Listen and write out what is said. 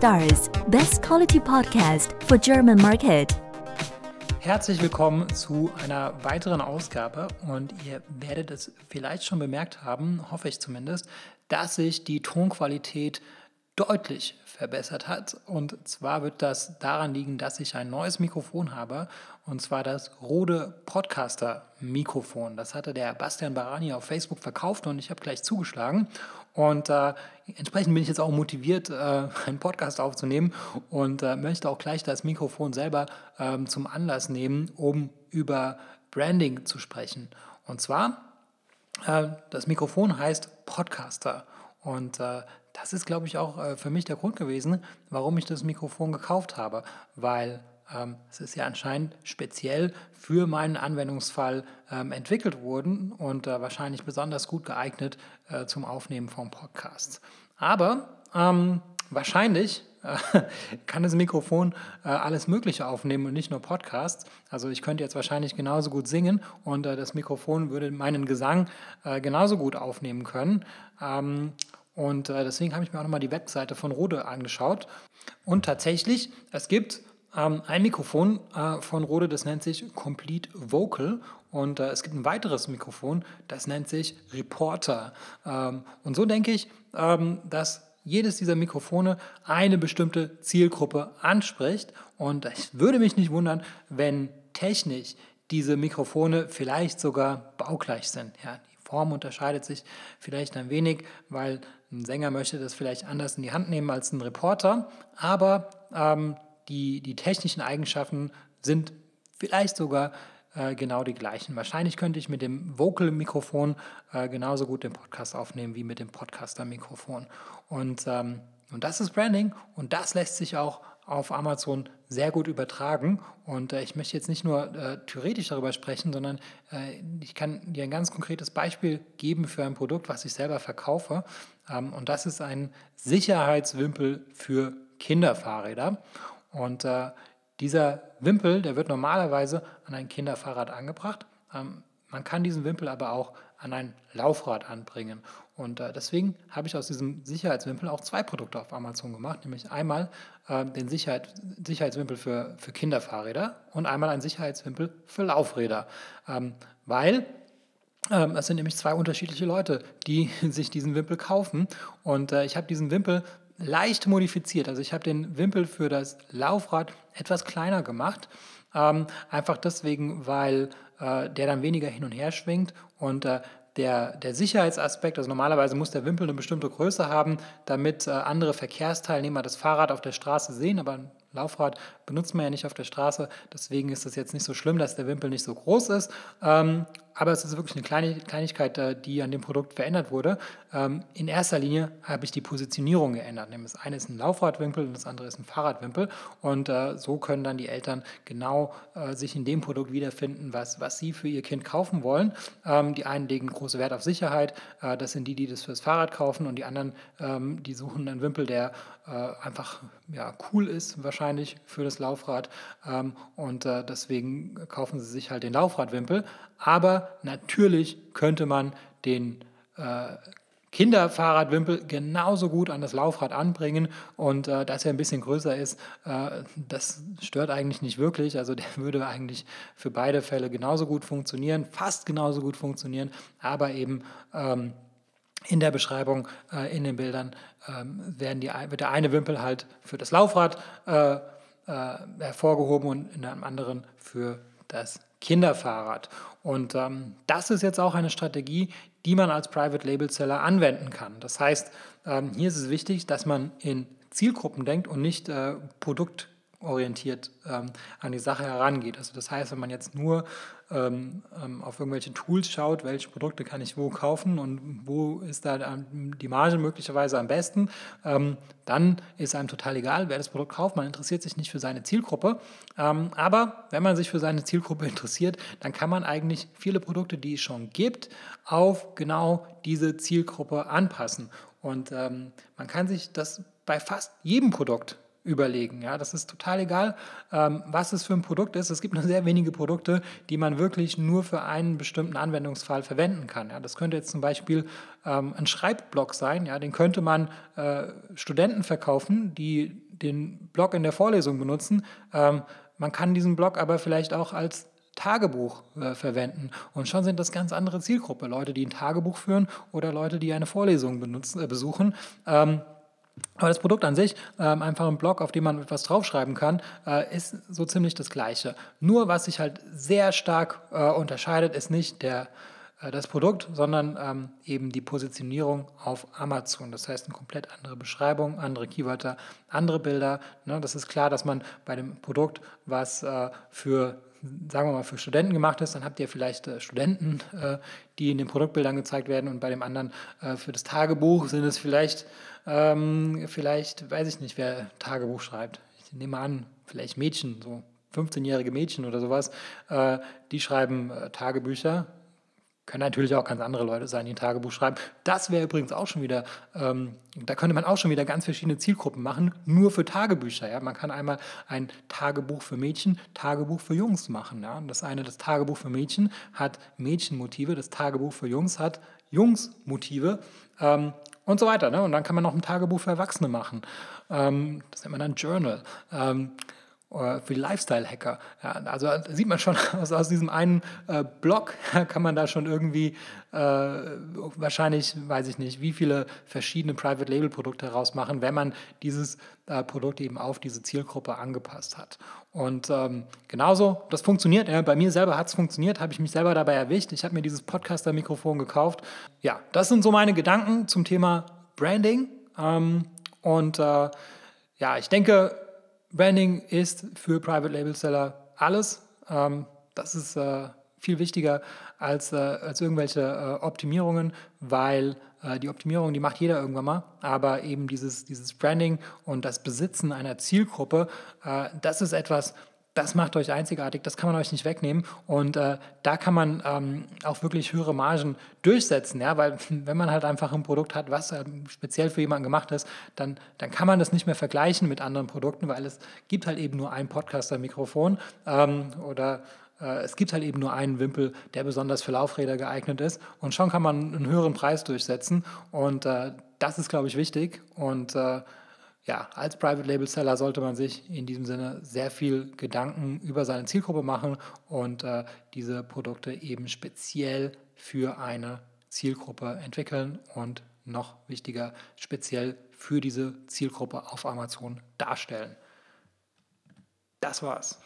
Stars, best quality podcast for German market. Herzlich willkommen zu einer weiteren Ausgabe und ihr werdet es vielleicht schon bemerkt haben, hoffe ich zumindest, dass sich die Tonqualität deutlich verbessert hat. Und zwar wird das daran liegen, dass ich ein neues Mikrofon habe, und zwar das Rode Podcaster Mikrofon. Das hatte der Bastian Barani auf Facebook verkauft und ich habe gleich zugeschlagen. Und äh, entsprechend bin ich jetzt auch motiviert, äh, einen Podcast aufzunehmen und äh, möchte auch gleich das Mikrofon selber ähm, zum Anlass nehmen, um über Branding zu sprechen. Und zwar, äh, das Mikrofon heißt Podcaster. Und äh, das ist, glaube ich, auch äh, für mich der Grund gewesen, warum ich das Mikrofon gekauft habe, weil ähm, es ist ja anscheinend speziell für meinen Anwendungsfall ähm, entwickelt worden und äh, wahrscheinlich besonders gut geeignet äh, zum Aufnehmen von Podcasts. Aber ähm, wahrscheinlich äh, kann das Mikrofon äh, alles Mögliche aufnehmen und nicht nur Podcasts. Also ich könnte jetzt wahrscheinlich genauso gut singen und äh, das Mikrofon würde meinen Gesang äh, genauso gut aufnehmen können. Ähm, und äh, deswegen habe ich mir auch nochmal die Webseite von Rode angeschaut. Und tatsächlich, es gibt ähm, ein Mikrofon äh, von Rode, das nennt sich Complete Vocal. Und äh, es gibt ein weiteres Mikrofon, das nennt sich Reporter. Ähm, und so denke ich, ähm, dass jedes dieser Mikrofone eine bestimmte Zielgruppe anspricht. Und ich würde mich nicht wundern, wenn technisch diese Mikrofone vielleicht sogar baugleich sind. Ja, Form unterscheidet sich vielleicht ein wenig, weil ein Sänger möchte das vielleicht anders in die Hand nehmen als ein Reporter, aber ähm, die, die technischen Eigenschaften sind vielleicht sogar äh, genau die gleichen. Wahrscheinlich könnte ich mit dem Vocal-Mikrofon äh, genauso gut den Podcast aufnehmen wie mit dem Podcaster-Mikrofon. Und, ähm, und das ist Branding und das lässt sich auch auf Amazon sehr gut übertragen. Und äh, ich möchte jetzt nicht nur äh, theoretisch darüber sprechen, sondern äh, ich kann dir ein ganz konkretes Beispiel geben für ein Produkt, was ich selber verkaufe. Ähm, und das ist ein Sicherheitswimpel für Kinderfahrräder. Und äh, dieser Wimpel, der wird normalerweise an ein Kinderfahrrad angebracht. Ähm, man kann diesen Wimpel aber auch an ein Laufrad anbringen. Und äh, deswegen habe ich aus diesem Sicherheitswimpel auch zwei Produkte auf Amazon gemacht, nämlich einmal äh, den Sicherheit, Sicherheitswimpel für, für Kinderfahrräder und einmal einen Sicherheitswimpel für Laufräder. Ähm, weil ähm, es sind nämlich zwei unterschiedliche Leute, die sich diesen Wimpel kaufen. Und äh, ich habe diesen Wimpel leicht modifiziert. Also ich habe den Wimpel für das Laufrad etwas kleiner gemacht. Ähm, einfach deswegen, weil äh, der dann weniger hin und her schwingt und äh, der, der Sicherheitsaspekt, also normalerweise muss der Wimpel eine bestimmte Größe haben, damit äh, andere Verkehrsteilnehmer das Fahrrad auf der Straße sehen, aber ein Laufrad benutzt man ja nicht auf der Straße, deswegen ist es jetzt nicht so schlimm, dass der Wimpel nicht so groß ist. Ähm, aber es ist wirklich eine kleine Kleinigkeit, äh, die an dem Produkt verändert wurde. Ähm, in erster Linie habe ich die Positionierung geändert. Nämlich das eine ist ein Laufradwimpel und das andere ist ein Fahrradwimpel. Und äh, so können dann die Eltern genau äh, sich in dem Produkt wiederfinden, was, was sie für ihr Kind kaufen wollen. Ähm, die einen legen großen Wert auf Sicherheit. das sind die, die das fürs Fahrrad kaufen. Und die anderen, die suchen einen Wimpel, der einfach ja, cool ist, wahrscheinlich für das Laufrad. und deswegen kaufen sie sich halt den Laufradwimpel. Aber natürlich könnte man den äh, Kinderfahrradwimpel genauso gut an das Laufrad anbringen und äh, dass er ein bisschen größer ist, äh, das stört eigentlich nicht wirklich. Also der würde eigentlich für beide Fälle genauso gut funktionieren, fast genauso gut funktionieren, aber eben ähm, in der Beschreibung, äh, in den Bildern ähm, werden die, wird der eine Wimpel halt für das Laufrad äh, äh, hervorgehoben und in einem anderen für das Kinderfahrrad. Und ähm, das ist jetzt auch eine Strategie, die man als Private Label Seller anwenden kann. Das heißt, ähm, hier ist es wichtig, dass man in Zielgruppen denkt und nicht äh, produktorientiert ähm, an die Sache herangeht. Also das heißt, wenn man jetzt nur ähm, ähm, auf irgendwelche Tools schaut, welche Produkte kann ich wo kaufen und wo ist da die Marge möglicherweise am besten, ähm, dann ist einem total egal, wer das Produkt kauft. Man interessiert sich nicht für seine Zielgruppe. Ähm, aber wenn man sich für seine Zielgruppe interessiert, dann kann man eigentlich viele Produkte, die es schon gibt, auf genau diese Zielgruppe anpassen. Und ähm, man kann sich das bei fast jedem Produkt überlegen. Ja, das ist total egal, ähm, was es für ein Produkt ist. Es gibt nur sehr wenige Produkte, die man wirklich nur für einen bestimmten Anwendungsfall verwenden kann. Ja, das könnte jetzt zum Beispiel ähm, ein Schreibblock sein. Ja, den könnte man äh, Studenten verkaufen, die den Blog in der Vorlesung benutzen. Ähm, man kann diesen Blog aber vielleicht auch als Tagebuch äh, verwenden. Und schon sind das ganz andere Zielgruppe. Leute, die ein Tagebuch führen oder Leute, die eine Vorlesung benutzen, äh, besuchen. Ähm, aber das Produkt an sich, ähm, einfach ein Blog, auf dem man etwas draufschreiben kann, äh, ist so ziemlich das Gleiche. Nur was sich halt sehr stark äh, unterscheidet, ist nicht der, äh, das Produkt, sondern ähm, eben die Positionierung auf Amazon. Das heißt, eine komplett andere Beschreibung, andere Keywörter, andere Bilder. Ne? Das ist klar, dass man bei dem Produkt, was äh, für sagen wir mal, für Studenten gemacht ist, dann habt ihr vielleicht äh, Studenten, äh, die in den Produktbildern gezeigt werden und bei dem anderen äh, für das Tagebuch sind es vielleicht, ähm, vielleicht, weiß ich nicht, wer Tagebuch schreibt. Ich nehme an, vielleicht Mädchen, so 15-jährige Mädchen oder sowas, äh, die schreiben äh, Tagebücher können natürlich auch ganz andere Leute sein, die ein Tagebuch schreiben. Das wäre übrigens auch schon wieder, ähm, da könnte man auch schon wieder ganz verschiedene Zielgruppen machen, nur für Tagebücher. Ja? Man kann einmal ein Tagebuch für Mädchen, Tagebuch für Jungs machen. Ja? Das eine, das Tagebuch für Mädchen hat Mädchenmotive, das Tagebuch für Jungs hat Jungsmotive ähm, und so weiter. Ne? Und dann kann man noch ein Tagebuch für Erwachsene machen. Ähm, das nennt man dann Journal. Für die Lifestyle-Hacker. Ja, also sieht man schon aus, aus diesem einen äh, Blog, kann man da schon irgendwie äh, wahrscheinlich, weiß ich nicht, wie viele verschiedene Private-Label-Produkte herausmachen, wenn man dieses äh, Produkt eben auf diese Zielgruppe angepasst hat. Und ähm, genauso, das funktioniert. Ja, bei mir selber hat es funktioniert, habe ich mich selber dabei erwischt. Ich habe mir dieses Podcaster-Mikrofon gekauft. Ja, das sind so meine Gedanken zum Thema Branding. Ähm, und äh, ja, ich denke, Branding ist für Private Label Seller alles. Ähm, das ist äh, viel wichtiger als, äh, als irgendwelche äh, Optimierungen, weil äh, die Optimierung, die macht jeder irgendwann mal, aber eben dieses, dieses Branding und das Besitzen einer Zielgruppe, äh, das ist etwas, das macht euch einzigartig, das kann man euch nicht wegnehmen. Und äh, da kann man ähm, auch wirklich höhere Margen durchsetzen, ja, weil wenn man halt einfach ein Produkt hat, was äh, speziell für jemanden gemacht ist, dann, dann kann man das nicht mehr vergleichen mit anderen Produkten, weil es gibt halt eben nur ein Podcaster-Mikrofon ähm, oder äh, es gibt halt eben nur einen Wimpel, der besonders für Laufräder geeignet ist. Und schon kann man einen höheren Preis durchsetzen. Und äh, das ist, glaube ich, wichtig. Und äh, ja, als Private Label Seller sollte man sich in diesem Sinne sehr viel Gedanken über seine Zielgruppe machen und äh, diese Produkte eben speziell für eine Zielgruppe entwickeln und noch wichtiger, speziell für diese Zielgruppe auf Amazon darstellen. Das war's.